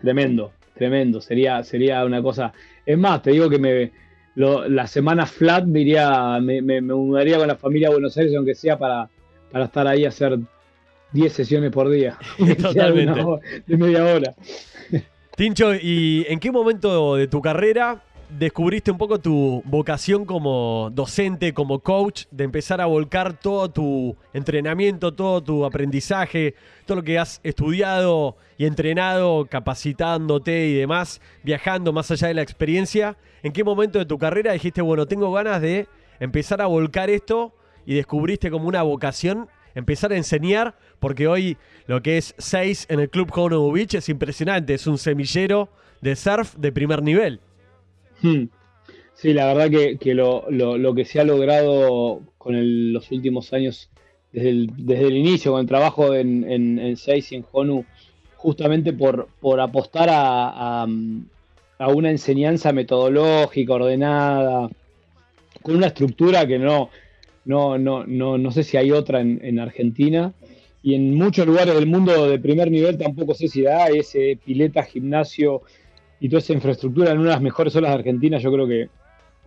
Tremendo, tremendo. Sería, sería una cosa. Es más, te digo que me, la semana flat me, iría, me, me, mudaría con la familia a Buenos Aires, aunque sea para, para estar ahí a hacer 10 sesiones por día. Totalmente. De, media hora. Tincho, ¿y en qué momento de tu carrera descubriste un poco tu vocación como docente, como coach, de empezar a volcar todo tu entrenamiento, todo tu aprendizaje, todo lo que has estudiado y entrenado, capacitándote y demás, viajando más allá de la experiencia? ¿En qué momento de tu carrera dijiste, bueno, tengo ganas de empezar a volcar esto y descubriste como una vocación empezar a enseñar, porque hoy lo que es 6 en el Club Honolulu Beach es impresionante, es un semillero de surf de primer nivel. Hmm. Sí, la verdad que, lo, que se ha logrado con los últimos años, desde el, desde el, inicio, con el trabajo en, en, 6 y en Honu, justamente por, por apostar a, a una enseñanza metodológica, ordenada, con una estructura que no, no, no, no, no sé si hay otra en, Argentina. Y en muchos lugares del mundo de primer nivel tampoco sé si da ese pileta, gimnasio y toda esa infraestructura en una de las mejores olas de Argentina. Yo creo que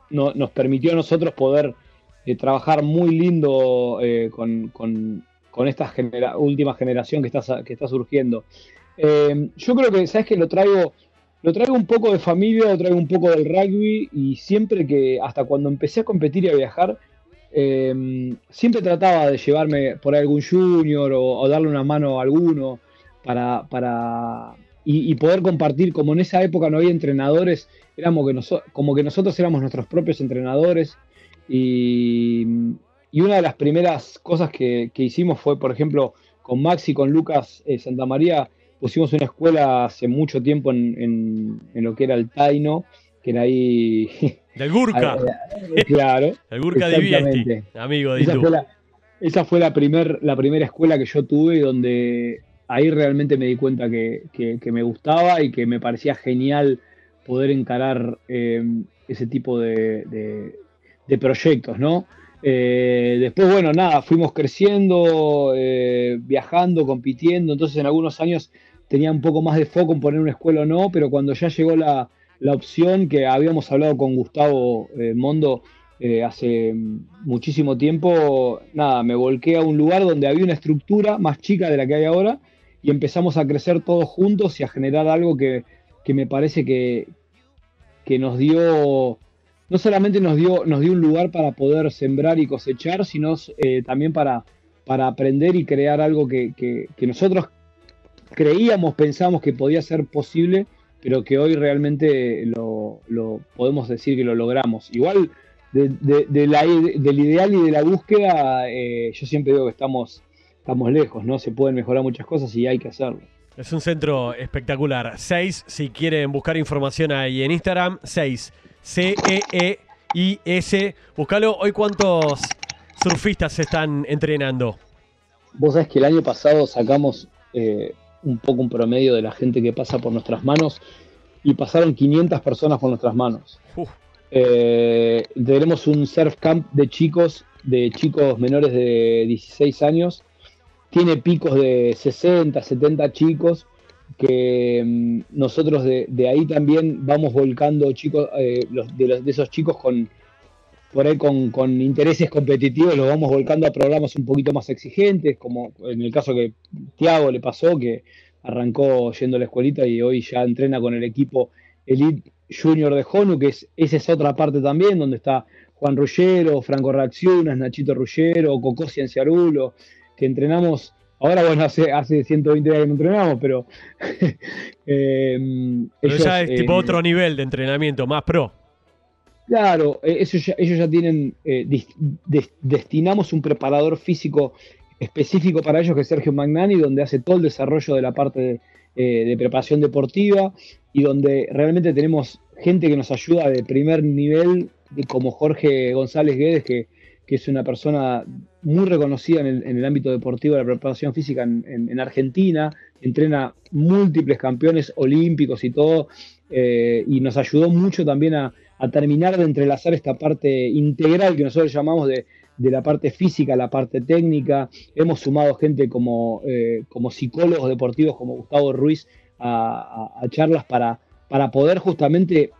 no, nos permitió a nosotros poder eh, trabajar muy lindo eh, con, esta última generación que está, que está surgiendo. Eh, yo creo que, ¿sabes que Lo traigo, lo traigo un poco de familia, lo traigo un poco del rugby y siempre que, hasta cuando empecé a competir y a viajar, Em, siempre trataba de llevarme por algún junior o, darle una mano a alguno para, para y, poder compartir, como en esa época no había entrenadores, éramos que como que nosotros éramos nuestros propios entrenadores. Y, una de las primeras cosas que, hicimos fue, por ejemplo, con Maxi, con Lucas eh, Santa María, pusimos una escuela hace mucho tiempo en, en lo que era el Taino, que era ahí Del Gurka. claro. El Gurka amigo de esa fue, la, esa fue la, primer, la primera escuela que yo tuve donde ahí realmente me di cuenta que, me gustaba y que me parecía genial poder encarar eh, ese tipo de, de proyectos, ¿no? Eh, después, bueno, nada, fuimos creciendo, eh, viajando, compitiendo, entonces en algunos años tenía un poco más de foco en poner una escuela o no, pero cuando ya llegó la, la opción que habíamos hablado con Gustavo eh, Mondo eh, hace muchísimo tiempo, nada, me volqué a un lugar donde había una estructura más chica de la que hay ahora y empezamos a crecer todos juntos y a generar algo que, que me parece que, que nos dio no solamente nos dio, nos dio un lugar para poder sembrar y cosechar, sino eh, también para, para aprender y crear algo que, que- que nosotros creíamos, pensamos que podía ser posible, pero que hoy realmente lo, lo podemos decir que lo logramos. Igual de- de- de la ide- del ideal y de la búsqueda, eh, yo siempre digo que estamos, estamos lejos, ¿no? Se pueden mejorar muchas cosas y hay que hacerlo. Es un centro espectacular. 6, si quieren buscar información ahí en Instagram, 6. C-E-E-I-S. Búscalo. Hoy, ¿cuántos surfistas se están entrenando? Vos sabés que el año pasado sacamos eh, un poco un promedio de la gente que pasa por nuestras manos y pasaron 500 personas por nuestras manos. Eh, tenemos un surf camp de chicos, de chicos menores de 16 años. Tiene picos de 60, 70 chicos que mm, nosotros de, de ahí también vamos volcando chicos, eh, los- de, los- de esos chicos con por ahí con, con intereses competitivos, los vamos volcando a programas un poquito más exigentes, como en el caso que Tiago le pasó, que arrancó yendo a la escuelita y hoy ya entrena con el equipo Elite Junior de Honu, que es, esa es otra parte también, donde está Juan Rullero, Franco Reacciones, Nachito Rullero, Cocó Cienciarulo, que entrenamos, ahora bueno, hace, hace 120 días que no entrenamos, pero... eh, pero ya es tipo eh, otro nivel de entrenamiento, más pro. Claro, eh, ellos ya tienen, eh, destinamos un preparador físico específico para ellos que es Sergio Magnani, donde hace todo el desarrollo de la parte de, eh, preparación deportiva y donde realmente tenemos gente que nos ayuda de primer nivel, como Jorge González Guedes, que, es una persona muy reconocida en el, ámbito deportivo de la preparación física en, en- en Argentina, entrena múltiples campeones olímpicos y todo, y nos ayudó mucho también a, a terminar de entrelazar esta parte integral que nosotros llamamos de, la parte física, la parte técnica. Hemos sumado gente como, eh, como psicólogos deportivos, como Gustavo Ruiz, a, charlas para, para poder justamente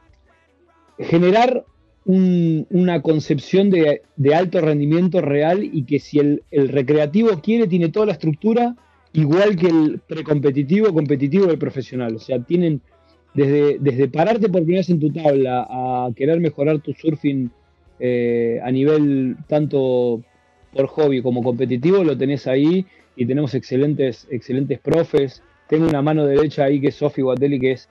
generar un- una concepción de, alto rendimiento real y que si el, el recreativo quiere, tiene toda la estructura igual que el precompetitivo, competitivo y el profesional. O sea, tienen desde, desde pararte por primera vez en tu tabla a querer mejorar tu surfing eh, a nivel tanto por hobby como competitivo, lo tenés ahí y tenemos excelentes, excelentes profes. Tengo una mano derecha ahí que es Sofi Guatelli, que es,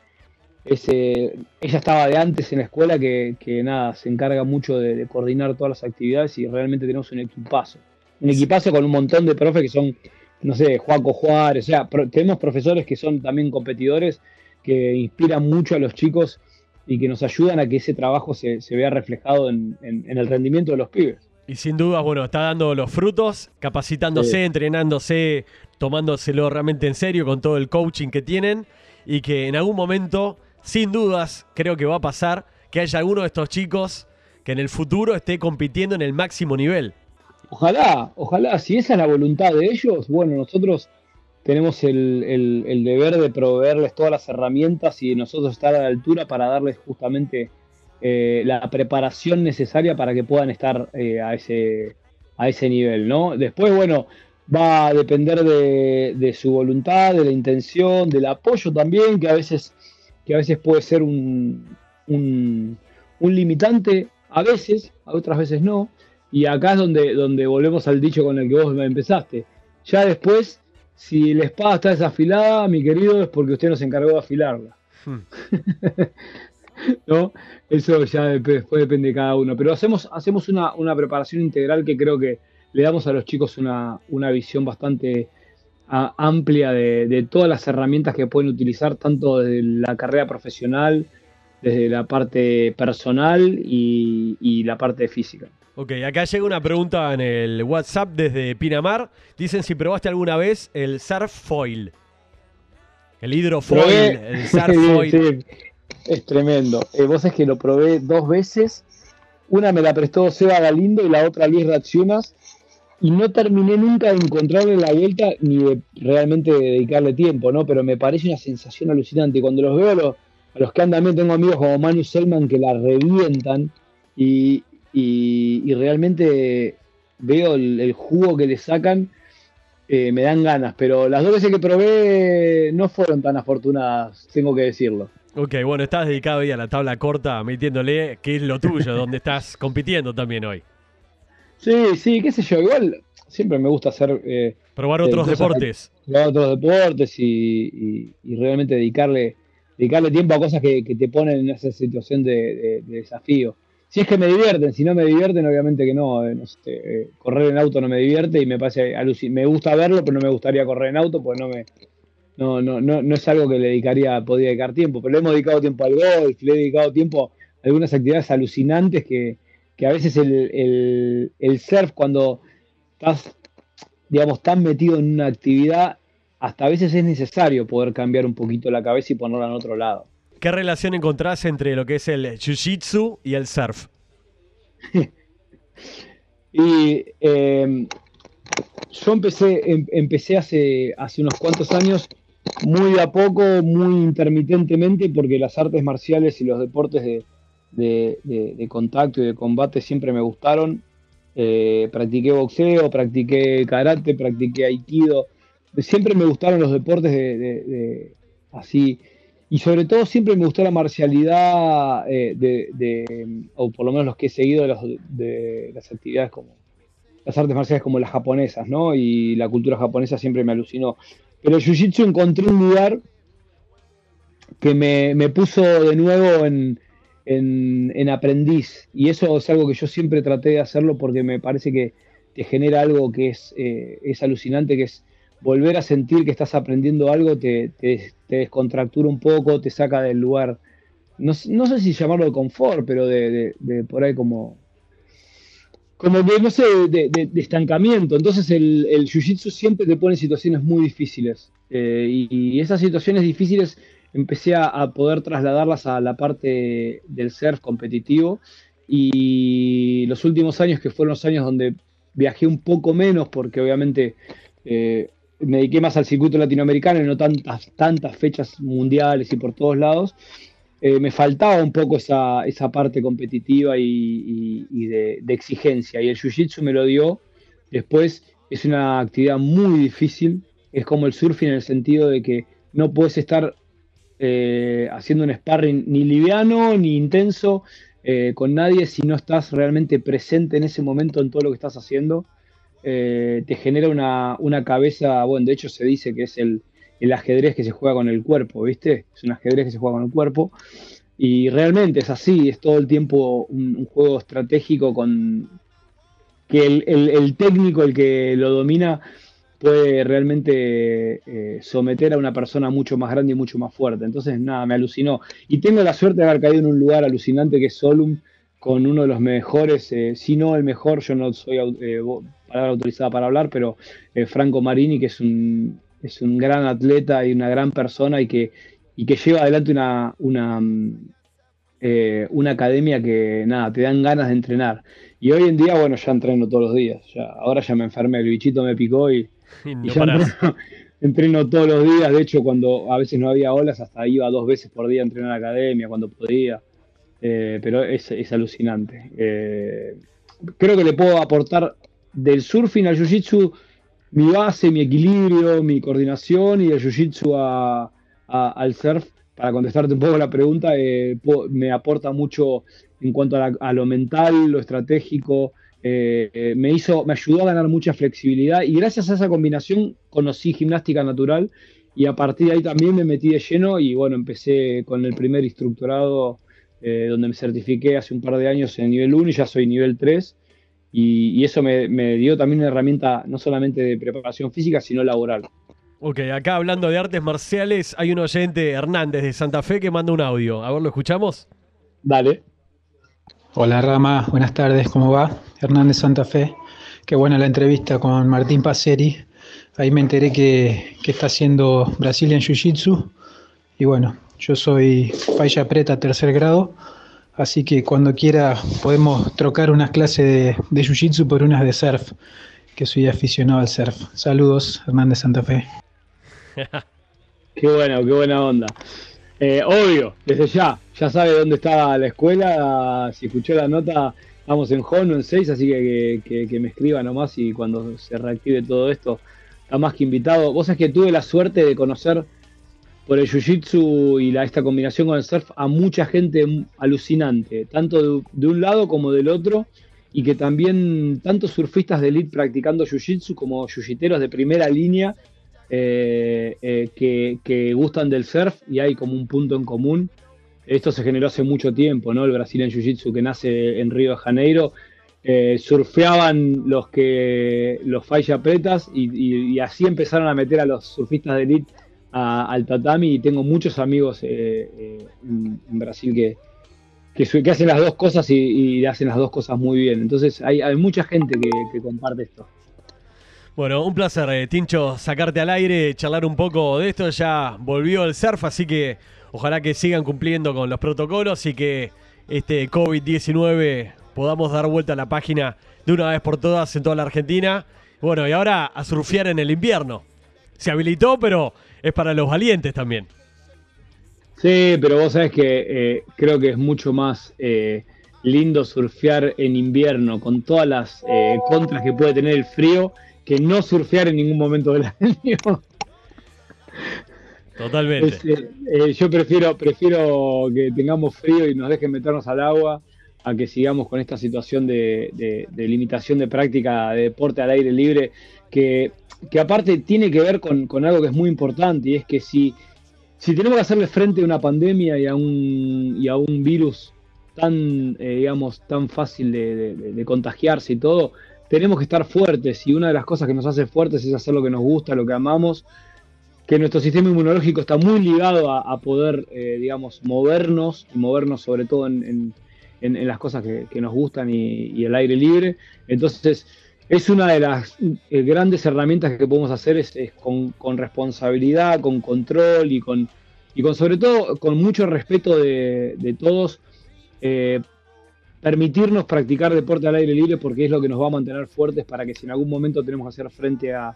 es, eh, ella estaba de antes en la escuela que, que nada, se encarga mucho de, de coordinar todas las actividades y realmente tenemos un equipazo. Un equipazo con un montón de profes que son, no sé, Juaco Juárez, o sea, pro- tenemos profesores que son también competidores que inspiran mucho a los chicos y que nos ayudan a que ese trabajo se, se vea reflejado en, en- en el rendimiento de los pibes. Y sin dudas, bueno, está dando los frutos, capacitándose, Sí. entrenándose, tomándoselo realmente en serio con todo el coaching que tienen y que en algún momento, sin dudas, creo que va a pasar que haya alguno de estos chicos que en el futuro esté compitiendo en el máximo nivel. Ojalá, ojalá, si esa es la voluntad de ellos, bueno, nosotros tenemos el, el- deber de proveerles todas las herramientas y de nosotros estar a la altura para darles justamente eh, la preparación necesaria para que puedan estar eh, a, ese, a ese nivel, ¿no? Después, bueno, va a depender de, de su voluntad, de la intención, del apoyo también, que a veces, que a veces puede ser un, un, limitante, a veces, a otras veces no. Y acá es donde, donde volvemos al dicho con el que vos empezaste. Ya después, si la espada está desafilada, mi querido, es porque usted nos encargó de afilarla. Hmm. ¿No? Eso ya después depende de cada uno. Pero hacemos, hacemos una, una preparación integral que creo que le damos a los chicos una, una visión bastante a- amplia de, de todas las herramientas que pueden utilizar, tanto desde la carrera profesional, desde la parte personal y, y la parte física. Ok, acá llega una pregunta en el WhatsApp desde Pinamar. Dicen si probaste alguna vez el surf foil. El hidrofoil, Probé- el surf Sí, foil. sí, es tremendo. Eh, vos es que lo probé dos veces una me la prestó Seba Galindo y la otra Luis Racionas, y no terminé nunca de encontrarle la vuelta ni de realmente dedicarle tiempo, ¿no? Pero me parece una sensación alucinante. Cuando los veo a los, a los que andan bien, tengo amigos como Manu Selman que la revientan y, y- y realmente veo el, el jugo que le sacan, eh, me dan ganas. Pero las dos veces que probé no fueron tan afortunadas, tengo que decirlo. Ok, bueno, estás dedicado ahí a la tabla corta, metiéndole que es lo tuyo, donde estás compitiendo también hoy. Sí, sí, qué sé yo, igual siempre me gusta hacer eh, Probar Sí, otros deportes. probar otros deportes y, y- y realmente dedicarle, dedicarle tiempo a cosas que, que te ponen en esa situación de, de- de desafío. Si es que me divierten, si no me divierten, obviamente que no. eh, no sé, eh, correr en auto no me divierte y me parece alucin- Me gusta verlo, pero no me gustaría correr en auto, porque no me. No, no, no, no es algo que le dedicaría, podría dedicar tiempo, pero le hemos dedicado tiempo al golf, le he dedicado tiempo a algunas actividades alucinantes que, que a veces el, el, el surf, cuando estás, digamos, tan metido en una actividad, hasta a veces es necesario poder cambiar un poquito la cabeza y ponerla en otro lado. ¿Qué relación encontrás entre lo que es el jiu-jitsu y el surf? Y eh, yo empecé, em- empecé hace, hace unos cuantos años, muy a poco, muy intermitentemente, porque las artes marciales y los deportes de, de- contacto y de combate siempre me gustaron. Eh, practiqué boxeo, practiqué karate, practiqué aikido. Siempre me gustaron los deportes de, de- de- así. Y sobre todo siempre me gustó la marcialidad, eh, de, o por lo menos los que he seguido de, los- de las actividades como las artes marciales como las japonesas, ¿no? Y la cultura japonesa siempre me alucinó. Pero el Jiu-Jitsu encontré un lugar que me, me puso de nuevo en, en- en aprendiz. Y eso es algo que yo siempre traté de hacerlo porque me parece que te genera algo que es, eh, es alucinante, que es volver a sentir que estás aprendiendo algo, te, te- te descontractura un poco, te saca del lugar, no, sé si llamarlo de confort, pero de, por ahí como, como no sé, de, de- estancamiento. Entonces el, jiu-jitsu siempre te pone en situaciones muy difíciles. Eh, y, esas situaciones difíciles empecé a, a poder trasladarlas a la parte del surf competitivo. Y los últimos años, que fueron los años donde viajé un poco menos, porque obviamente eh, me dediqué más al circuito latinoamericano y no tantas, tantas fechas mundiales y por todos lados, eh, me faltaba un poco esa, esa parte competitiva y, de exigencia. Y el Jiu-Jitsu me lo dio. Después es una actividad muy difícil. Es como el surfing en el sentido de que no puedes estar eh, haciendo un sparring ni liviano ni intenso eh, con nadie si no estás realmente presente en ese momento en todo lo que estás haciendo. Eh, te genera una, una cabeza, bueno, de hecho se dice que es el, el ajedrez que se juega con el cuerpo, ¿viste? Es un ajedrez que se juega con el cuerpo. Y realmente es así, es todo el tiempo un, juego estratégico con que el, el- técnico, el que lo domina, puede realmente eh, someter a una persona mucho más grande y mucho más fuerte. Entonces, nada, me alucinó. Y tengo la suerte de haber caído en un lugar alucinante que es Solum, con uno de los mejores, eh, si no el mejor, yo no soy palabra autorizada para hablar, pero eh, Franco Marini, que es un, es un gran atleta y una gran persona y que, y que lleva adelante una, una, mm, eh, una academia que nada, te dan ganas de entrenar. Y hoy en día, bueno, ya entreno todos los días. Ya, ahora ya me enfermé, el bichito me picó y, Y y no ya entreno, entreno todos los días. De hecho, cuando a veces no había olas, hasta iba dos veces por día a entrenar a la academia cuando podía. Eh, pero es, es alucinante. Eh, creo que le puedo aportar del surfing al jiu-jitsu mi base, mi equilibrio, mi coordinación y del jiu-jitsu al surf. Para contestarte un poco la pregunta, eh, me aporta mucho en cuanto a, lo mental, lo estratégico. eh, eh, me hizo, me ayudó a ganar mucha flexibilidad y gracias a esa combinación conocí gimnástica natural y a partir de ahí también me metí de lleno y bueno, empecé con el primer instructorado donde me certifiqué hace un par de años en nivel 1 y ya soy nivel 3 y, y eso me, me dio también una herramienta no solamente de preparación física, sino laboral. Ok, acá hablando de artes marciales, hay un oyente, Hernández de Santa Fe, que manda un audio. A ver, ¿lo escuchamos? Dale. Hola Rama, buenas tardes, ¿cómo va? Hernández Santa Fe. Qué buena la entrevista con Martín Paceri. Ahí me enteré que, que está haciendo Brazilian Jiu-Jitsu. Y bueno, yo soy faixa preta tercer grado, Así que cuando quiera podemos trocar unas clases de, Jiu-Jitsu por unas de surf, que soy aficionado al surf. Saludos, Hernández Santa Fe. Qué bueno, qué buena onda. Eh, obvio, desde ya, ya sabe dónde está la escuela. Si escuchó la nota, vamos en Jono en 6, así que, que, que me escriba nomás y cuando se reactive todo esto, está más que invitado. Vos sabés que tuve la suerte de conocer por el jiu-jitsu y la, esta combinación con el surf a mucha gente alucinante, tanto de, un lado como del otro, y que también tanto surfistas de elite practicando jiu-jitsu como jiu-jiteros de primera línea eh, eh, que, gustan del surf y hay como un punto en común. Esto se generó hace mucho tiempo, ¿no? El Brazilian Jiu-Jitsu que nace en Río de Janeiro. Eh, surfeaban los que los falla pretas y, y, y, así empezaron a meter a los surfistas de elite al tatami y tengo muchos amigos eh, eh, en, Brasil que, que, hacen las dos cosas y, hacen las dos cosas muy bien. Entonces hay, mucha gente que, que, comparte esto. Bueno, un placer, eh, Tincho, sacarte al aire, charlar un poco de esto. Ya volvió el surf, así que ojalá que sigan cumpliendo con los protocolos y que este COVID-19 podamos dar vuelta a la página de una vez por todas en toda la Argentina. Bueno, y ahora a surfear en el invierno. Se habilitó, pero es para los valientes también. Sí, pero vos sabés que eh, creo que es mucho más eh, lindo surfear en invierno con todas las eh, contras que puede tener el frío que no surfear en ningún momento del año. Totalmente. Es, eh, yo prefiero, prefiero que tengamos frío y nos dejen meternos al agua a que sigamos con esta situación de, de, de limitación de práctica de deporte al aire libre que que aparte tiene que ver con, algo que es muy importante y es que si, si tenemos que hacerle frente a una pandemia y a un, y a un virus tan, eh, digamos, tan fácil de, contagiarse y todo, tenemos que estar fuertes y una de las cosas que nos hace fuertes es hacer lo que nos gusta, lo que amamos, que nuestro sistema inmunológico está muy ligado a, poder, eh, digamos, movernos movernos sobre todo en, en, las cosas que, nos gustan y el aire libre. Entonces, es una de las eh, grandes herramientas que podemos hacer es, con, responsabilidad, con control y con, y con sobre todo con mucho respeto de, todos, eh, permitirnos practicar deporte al aire libre porque es lo que nos va a mantener fuertes para que si en algún momento tenemos que hacer frente a,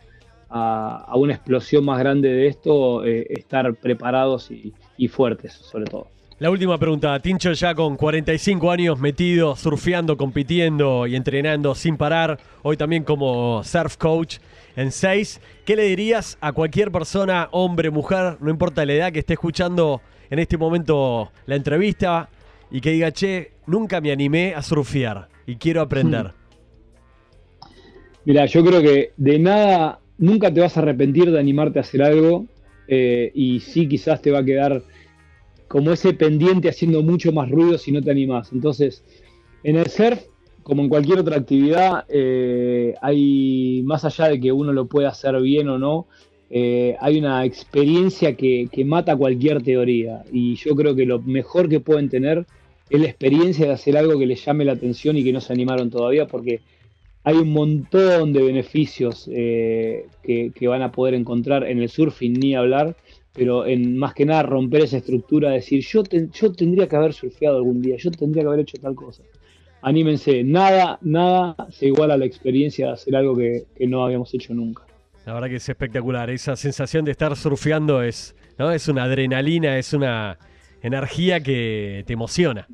a, una explosión más grande de esto, eh, estar preparados y fuertes sobre todo. La última pregunta, Tincho ya con 45 años metido, surfeando, compitiendo y entrenando sin parar, hoy también como surf coach en 6, ¿qué le dirías a cualquier persona, hombre, mujer, no importa la edad que esté escuchando en este momento la entrevista y que diga, che, nunca me animé a surfear y quiero aprender? Mira, yo creo que de nada, nunca te vas a arrepentir de animarte a hacer algo eh, y sí quizás te va a quedar como ese pendiente haciendo mucho más ruido si no te animás. Entonces, en el surf, como en cualquier otra actividad, eh, hay, más allá de que uno lo pueda hacer bien o no, eh, hay una experiencia que, mata cualquier teoría. Y yo creo que lo mejor que pueden tener es la experiencia de hacer algo que les llame la atención y que no se animaron todavía, porque hay un montón de beneficios eh, que, que van a poder encontrar en el surfing, ni hablar pero en más que nada romper esa estructura, decir yo, te, yo tendría que haber surfeado algún día, yo tendría que haber hecho tal cosa. Anímense, nada, nada se iguala a la experiencia de hacer algo que, que, no habíamos hecho nunca. La verdad que es espectacular, esa sensación de estar surfeando es, ¿no? es una adrenalina, es una energía que te emociona.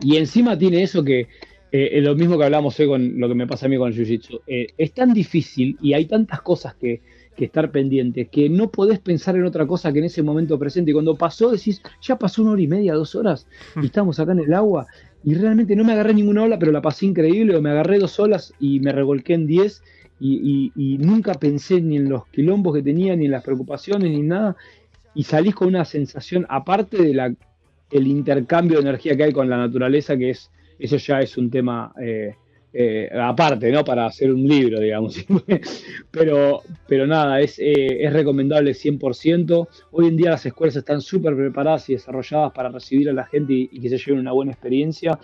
Y encima tiene eso que, eh, lo mismo que hablamos hoy con lo que me pasa a mí con el Jiu-Jitsu, eh, es tan difícil y hay tantas cosas que, que estar pendiente, que no podés pensar en otra cosa que en ese momento presente. Y cuando pasó, decís, ya pasó una hora y media, dos horas, y estamos acá en el agua, y realmente no me agarré ninguna ola, pero la pasé increíble, o me agarré dos olas y me revolqué en diez, y, y, y nunca pensé ni en los quilombos que tenía, ni en las preocupaciones, ni nada, y salís con una sensación, aparte de la el intercambio de energía que hay con la naturaleza, que es, eso ya es un tema eh, eh, aparte, ¿no? Para hacer un libro, digamos. pero, pero nada, es, eh, es recomendable 100%. Hoy en día las escuelas están súper preparadas y desarrolladas para recibir a la gente y, que se lleven una buena experiencia.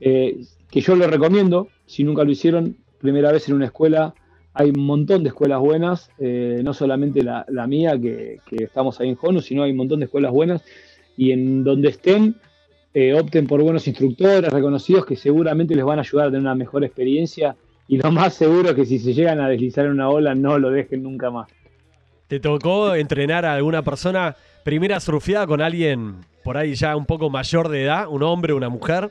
Eh, que yo lo recomiendo, si nunca lo hicieron, primera vez en una escuela. Hay un montón de escuelas buenas, no solamente la, la mía, que, que, estamos ahí en Jonu, sino hay un montón de escuelas buenas. Y en donde estén, eh, opten por buenos instructores reconocidos que seguramente les van a ayudar a tener una mejor experiencia y lo más seguro es que si se llegan a deslizar en una ola no lo dejen nunca más. ¿Te tocó entrenar a alguna persona primera surfeada con alguien por ahí ya un poco mayor de edad, un hombre, una mujer?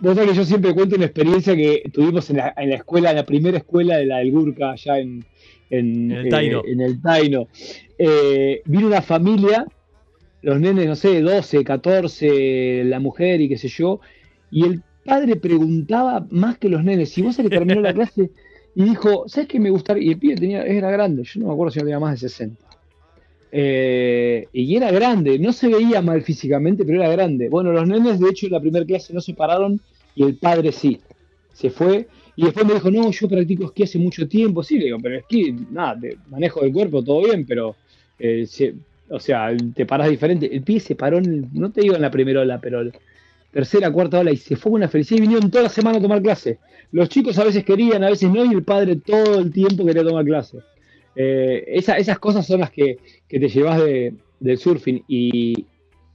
Vos sabés que yo siempre cuento una experiencia que tuvimos en la, en la escuela, en la primera escuela de la del Gurka, allá en, en, En el Taino. en el Taino. Eh, vino una familia, los nenes, no sé, 12, 14, la mujer y qué sé yo, y el padre preguntaba más que los nenes. Y vos sabés que terminó la clase y dijo, ¿sabes qué me gustaría? Y el pibe tenía, era grande, yo no me acuerdo si no tenía más de 60. Eh, y era grande, no se veía mal físicamente, pero era grande. Bueno, los nenes, de hecho, en la primera clase no se pararon y el padre sí. Se fue y después me dijo, no, yo practico esquí hace mucho tiempo. Sí, le digo, pero esquí, nada, manejo del cuerpo, todo bien, pero, eh, se- o sea, te parás diferente. El pie se paró, en- no te digo en la primera ola, pero la tercera, cuarta ola y se fue una felicidad y vinieron toda la semana a tomar clase. Los chicos a veces querían, a veces no, y el padre todo el tiempo quería tomar clase. Eh, esa- esas cosas son las que, que te llevas de, del surfing y,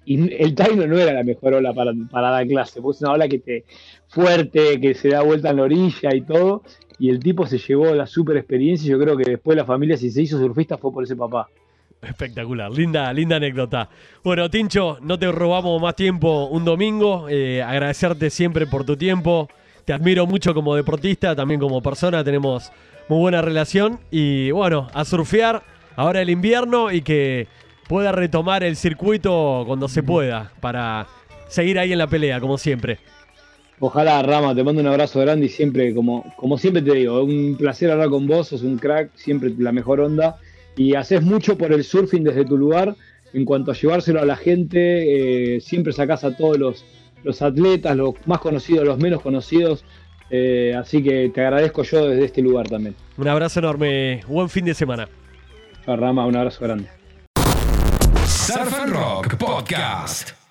el Taino no era la mejor ola para, para dar clase, porque es una ola que te fuerte, que se da vuelta en la orilla y todo, y el tipo se llevó la super experiencia y yo creo que después la familia si se hizo surfista fue por ese papá. Espectacular, linda, linda anécdota. Bueno, Tincho, no te robamos más tiempo un domingo. eh, agradecerte siempre por tu tiempo. Te admiro mucho como deportista, también como persona. Tenemos muy buena relación. Y bueno, a surfear ahora el invierno y que pueda retomar el circuito cuando se pueda para seguir ahí en la pelea, como siempre. Ojalá, Rama, te mando un abrazo grande y siempre, como, como siempre te digo, un placer hablar con vos, sos un crack, siempre la mejor onda y haces mucho por el surfing desde tu lugar en cuanto a llevárselo a la gente, eh, siempre sacás a todos los, los atletas, los más conocidos, los menos conocidos, eh, así que te agradezco yo desde este lugar también. Un abrazo enorme. Buen fin de semana. Rama, un abrazo grande. Surf and Rock Podcast.